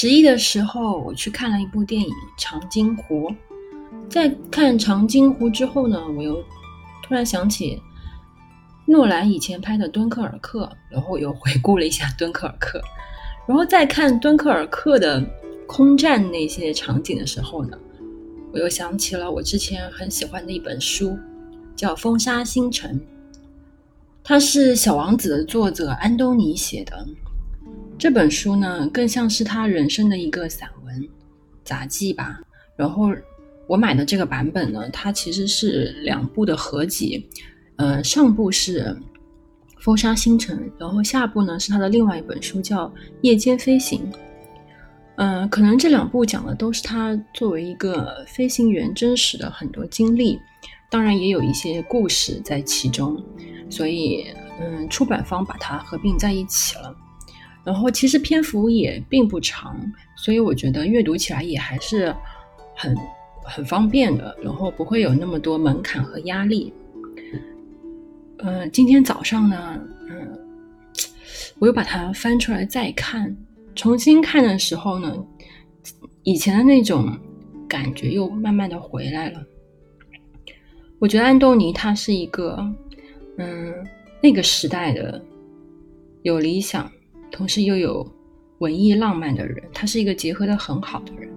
十一的时候，我去看了一部电影《长津湖》。在看《长津湖》之后呢，我又突然想起诺兰以前拍的《敦刻尔克》，然后又回顾了一下《敦刻尔克》。然后再看《敦刻尔克》的空战那些场景的时候呢，我又想起了我之前很喜欢的一本书，叫《风沙星辰》，它是《小王子》的作者安东尼写的。这本书呢，更像是他人生的一个散文杂记吧。然后我买的这个版本呢，它其实是两部的合集。呃，上部是《风沙星辰》，然后下部呢是他的另外一本书，叫《夜间飞行》。嗯，可能这两部讲的都是他作为一个飞行员真实的很多经历，当然也有一些故事在其中。所以，嗯，出版方把它合并在一起了。然后其实篇幅也并不长，所以我觉得阅读起来也还是很很方便的，然后不会有那么多门槛和压力。嗯，今天早上呢，嗯，我又把它翻出来再看，重新看的时候呢，以前的那种感觉又慢慢的回来了。我觉得安东尼他是一个，嗯，那个时代的有理想。同时又有文艺浪漫的人，他是一个结合的很好的人。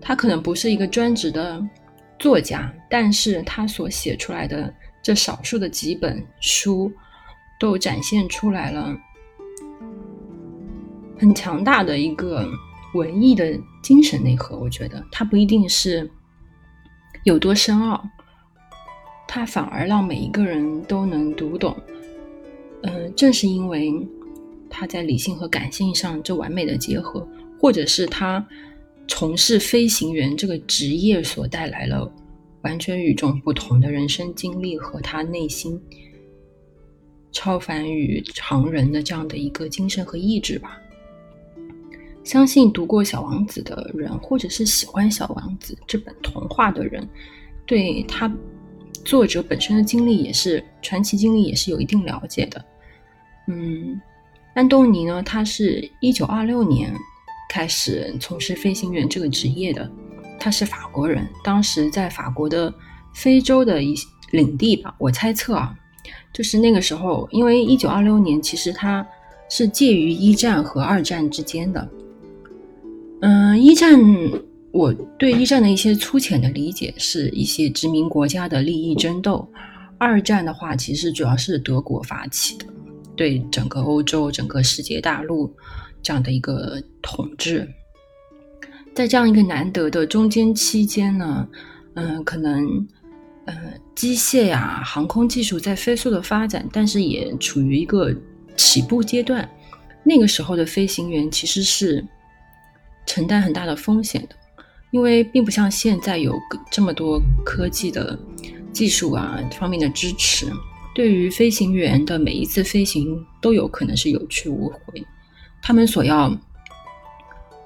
他可能不是一个专职的作家，但是他所写出来的这少数的几本书，都展现出来了很强大的一个文艺的精神内核。我觉得他不一定是有多深奥，他反而让每一个人都能读懂。嗯，正是因为。他在理性和感性上这完美的结合，或者是他从事飞行员这个职业所带来了完全与众不同的人生经历和他内心超凡与常人的这样的一个精神和意志吧。相信读过《小王子》的人，或者是喜欢《小王子》这本童话的人，对他作者本身的经历也是传奇经历，也是有一定了解的。嗯。安东尼呢？他是一九二六年开始从事飞行员这个职业的。他是法国人，当时在法国的非洲的一领地吧，我猜测啊，就是那个时候，因为一九二六年其实他是介于一战和二战之间的。嗯，一战我对一战的一些粗浅的理解是一些殖民国家的利益争斗，二战的话其实主要是德国发起的。对整个欧洲、整个世界大陆这样的一个统治，在这样一个难得的中间期间呢，嗯，可能，呃，机械呀、航空技术在飞速的发展，但是也处于一个起步阶段。那个时候的飞行员其实是承担很大的风险的，因为并不像现在有这么多科技的技术啊方面的支持。对于飞行员的每一次飞行都有可能是有去无回，他们所要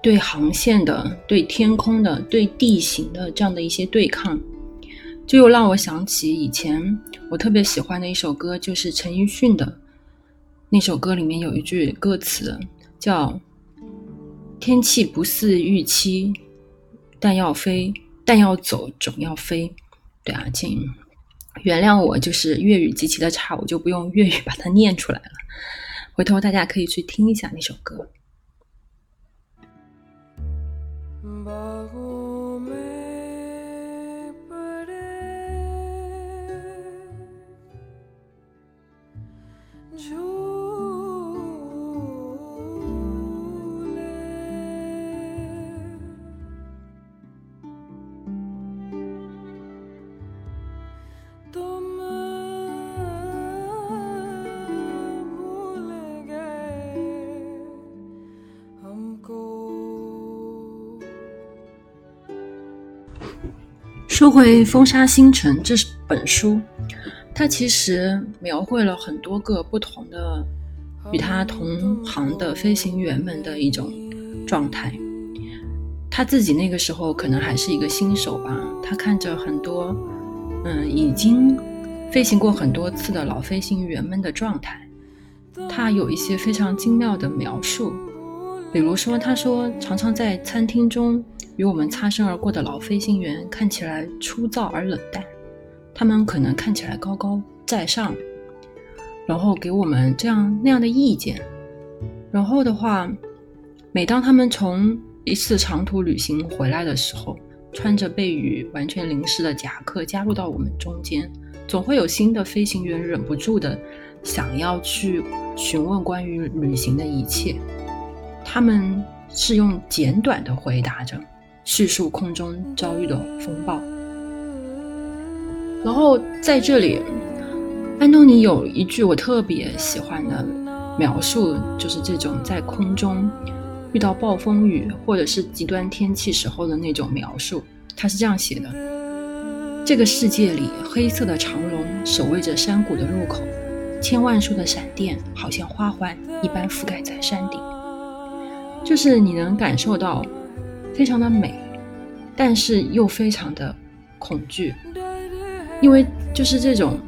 对航线的、对天空的、对地形的这样的一些对抗，就又让我想起以前我特别喜欢的一首歌，就是陈奕迅的那首歌，里面有一句歌词叫“天气不似预期，但要飞，但要走，总要飞”。对啊，请。原谅我，就是粤语极其的差，我就不用粤语把它念出来了。回头大家可以去听一下那首歌。说回《风沙星辰》这本书，它其实描绘了很多个不同的与他同行的飞行员们的一种状态。他自己那个时候可能还是一个新手吧，他看着很多嗯已经飞行过很多次的老飞行员们的状态，他有一些非常精妙的描述。比如说，他说常常在餐厅中与我们擦身而过的老飞行员看起来粗糙而冷淡，他们可能看起来高高在上，然后给我们这样那样的意见。然后的话，每当他们从一次长途旅行回来的时候，穿着被雨完全淋湿的夹克加入到我们中间，总会有新的飞行员忍不住的想要去询问关于旅行的一切。他们是用简短的回答着，叙述空中遭遇的风暴。然后在这里，安东尼有一句我特别喜欢的。描述就是这种在空中遇到暴风雨或者是极端天气时候的那种描述。他是这样写的：这个世界里，黑色的长龙守卫着山谷的入口，千万束的闪电好像花环一般覆盖在山顶。就是你能感受到非常的美，但是又非常的恐惧，因为就是这种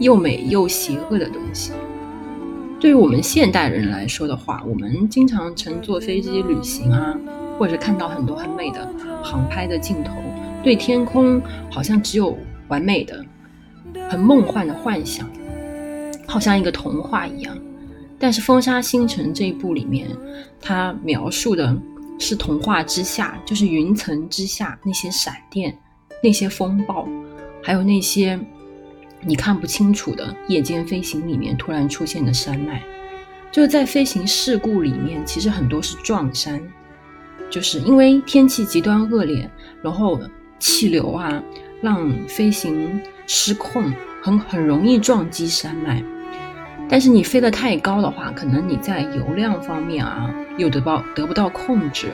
又美又邪恶的东西。对于我们现代人来说的话，我们经常乘坐飞机旅行啊，或者看到很多很美的航拍的镜头，对天空好像只有完美的、很梦幻的幻想，好像一个童话一样。但是《风沙星辰》这一部里面，它描述的是童话之下，就是云层之下那些闪电、那些风暴，还有那些。你看不清楚的夜间飞行里面突然出现的山脉，就是在飞行事故里面，其实很多是撞山，就是因为天气极端恶劣，然后气流啊让飞行失控，很很容易撞击山脉。但是你飞得太高的话，可能你在油量方面啊又得不到得不到控制，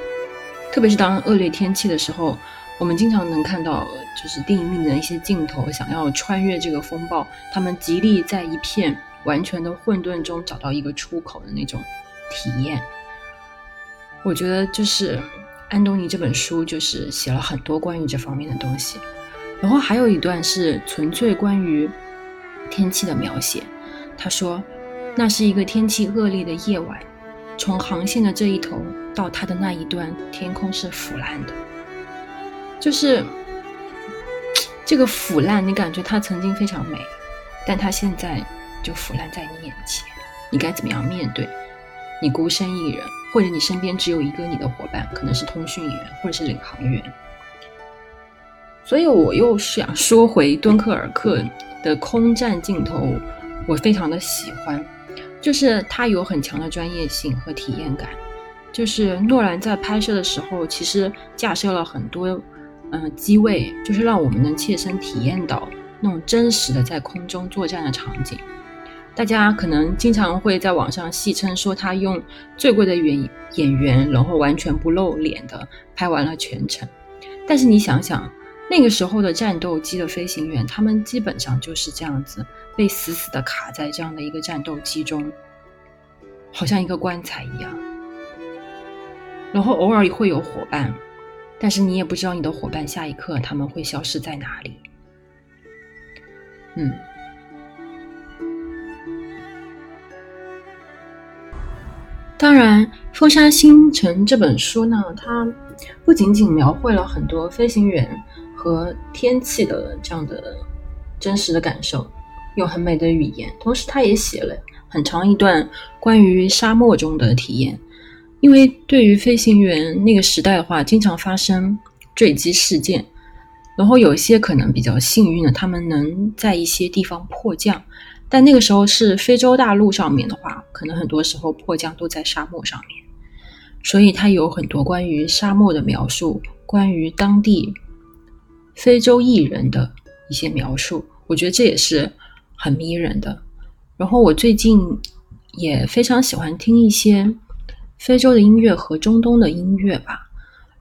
特别是当恶劣天气的时候。我们经常能看到，就是电影里的一些镜头，想要穿越这个风暴，他们极力在一片完全的混沌中找到一个出口的那种体验。我觉得就是安东尼这本书就是写了很多关于这方面的东西，然后还有一段是纯粹关于天气的描写。他说，那是一个天气恶劣的夜晚，从航线的这一头到它的那一端，天空是腐烂的。就是这个腐烂，你感觉它曾经非常美，但它现在就腐烂在你眼前。你该怎么样面对？你孤身一人，或者你身边只有一个你的伙伴，可能是通讯员或者是领航员。所以我又想说回敦刻尔克的空战镜头，我非常的喜欢，就是它有很强的专业性和体验感。就是诺兰在拍摄的时候，其实架设了很多。嗯，机位就是让我们能切身体验到那种真实的在空中作战的场景。大家可能经常会在网上戏称说他用最贵的演演员，然后完全不露脸的拍完了全程。但是你想想，那个时候的战斗机的飞行员，他们基本上就是这样子被死死的卡在这样的一个战斗机中，好像一个棺材一样。然后偶尔也会有伙伴。但是你也不知道你的伙伴下一刻他们会消失在哪里。嗯，当然，《风沙星辰》这本书呢，它不仅仅描绘了很多飞行员和天气的这样的真实的感受，用很美的语言，同时他也写了很长一段关于沙漠中的体验。因为对于飞行员那个时代的话，经常发生坠机事件，然后有一些可能比较幸运的，他们能在一些地方迫降，但那个时候是非洲大陆上面的话，可能很多时候迫降都在沙漠上面，所以他有很多关于沙漠的描述，关于当地非洲艺人的一些描述，我觉得这也是很迷人的。然后我最近也非常喜欢听一些。非洲的音乐和中东的音乐吧，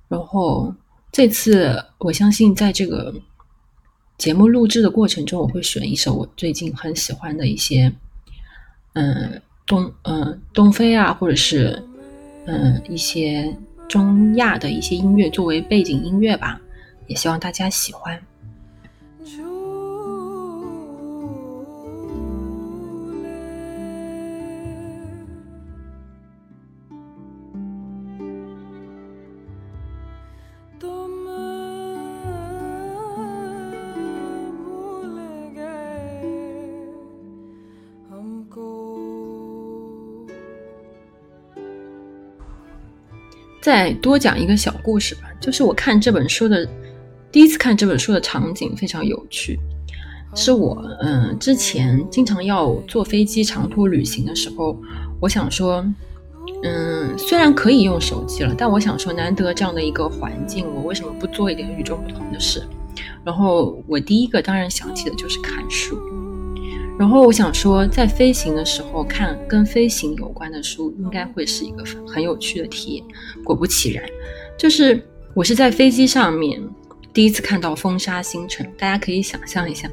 然后这次我相信在这个节目录制的过程中，我会选一首我最近很喜欢的一些，嗯，东嗯东非啊，或者是嗯一些中亚的一些音乐作为背景音乐吧，也希望大家喜欢。再多讲一个小故事吧，就是我看这本书的第一次看这本书的场景非常有趣，是我嗯之前经常要坐飞机长途旅行的时候，我想说，嗯虽然可以用手机了，但我想说难得这样的一个环境，我为什么不做一点与众不同的事？然后我第一个当然想起的就是看书。然后我想说，在飞行的时候看跟飞行有关的书，应该会是一个很有趣的体验。果不其然，就是我是在飞机上面第一次看到风沙星辰。大家可以想象一下，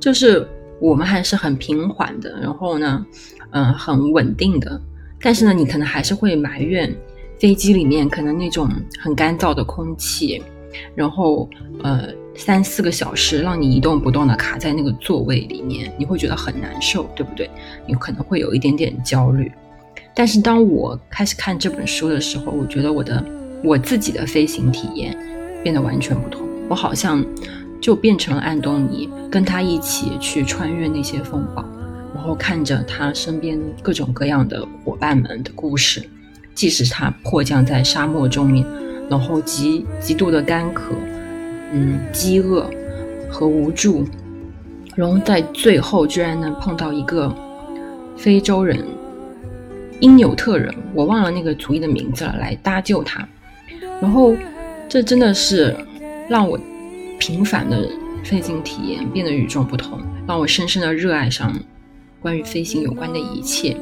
就是我们还是很平缓的，然后呢，嗯，很稳定的。但是呢，你可能还是会埋怨飞机里面可能那种很干燥的空气，然后呃。三四个小时让你一动不动的卡在那个座位里面，你会觉得很难受，对不对？你可能会有一点点焦虑。但是当我开始看这本书的时候，我觉得我的我自己的飞行体验变得完全不同。我好像就变成了安东尼，跟他一起去穿越那些风暴，然后看着他身边各种各样的伙伴们的故事，即使他迫降在沙漠中面，然后极极度的干渴。嗯，饥饿和无助，然后在最后居然能碰到一个非洲人因纽特人，我忘了那个族裔的名字了，来搭救他。然后这真的是让我平凡的飞行体验变得与众不同，让我深深的热爱上关于飞行有关的一切。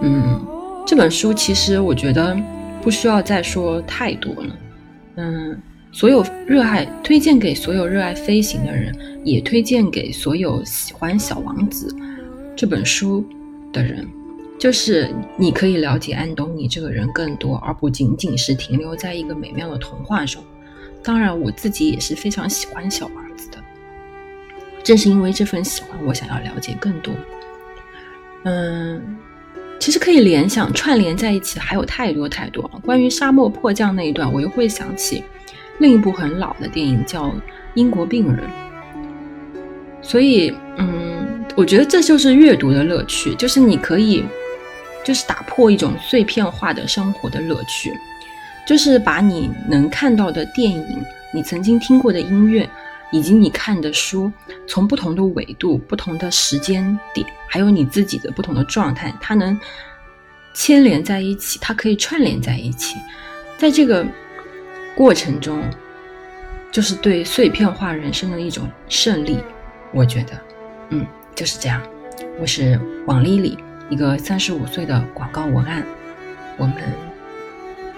嗯，这本书其实我觉得不需要再说太多了。嗯。所有热爱推荐给所有热爱飞行的人，也推荐给所有喜欢《小王子》这本书的人，就是你可以了解安东尼这个人更多，而不仅仅是停留在一个美妙的童话中。当然，我自己也是非常喜欢《小王子》的，正是因为这份喜欢，我想要了解更多。嗯，其实可以联想串联在一起还有太多太多。关于沙漠迫降那一段，我又会想起。另一部很老的电影叫《英国病人》，所以，嗯，我觉得这就是阅读的乐趣，就是你可以，就是打破一种碎片化的生活的乐趣，就是把你能看到的电影、你曾经听过的音乐，以及你看的书，从不同的维度、不同的时间点，还有你自己的不同的状态，它能牵连在一起，它可以串联在一起，在这个。过程中，就是对碎片化人生的一种胜利。我觉得，嗯，就是这样。我是王丽丽，一个三十五岁的广告文案。我们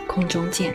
空中见。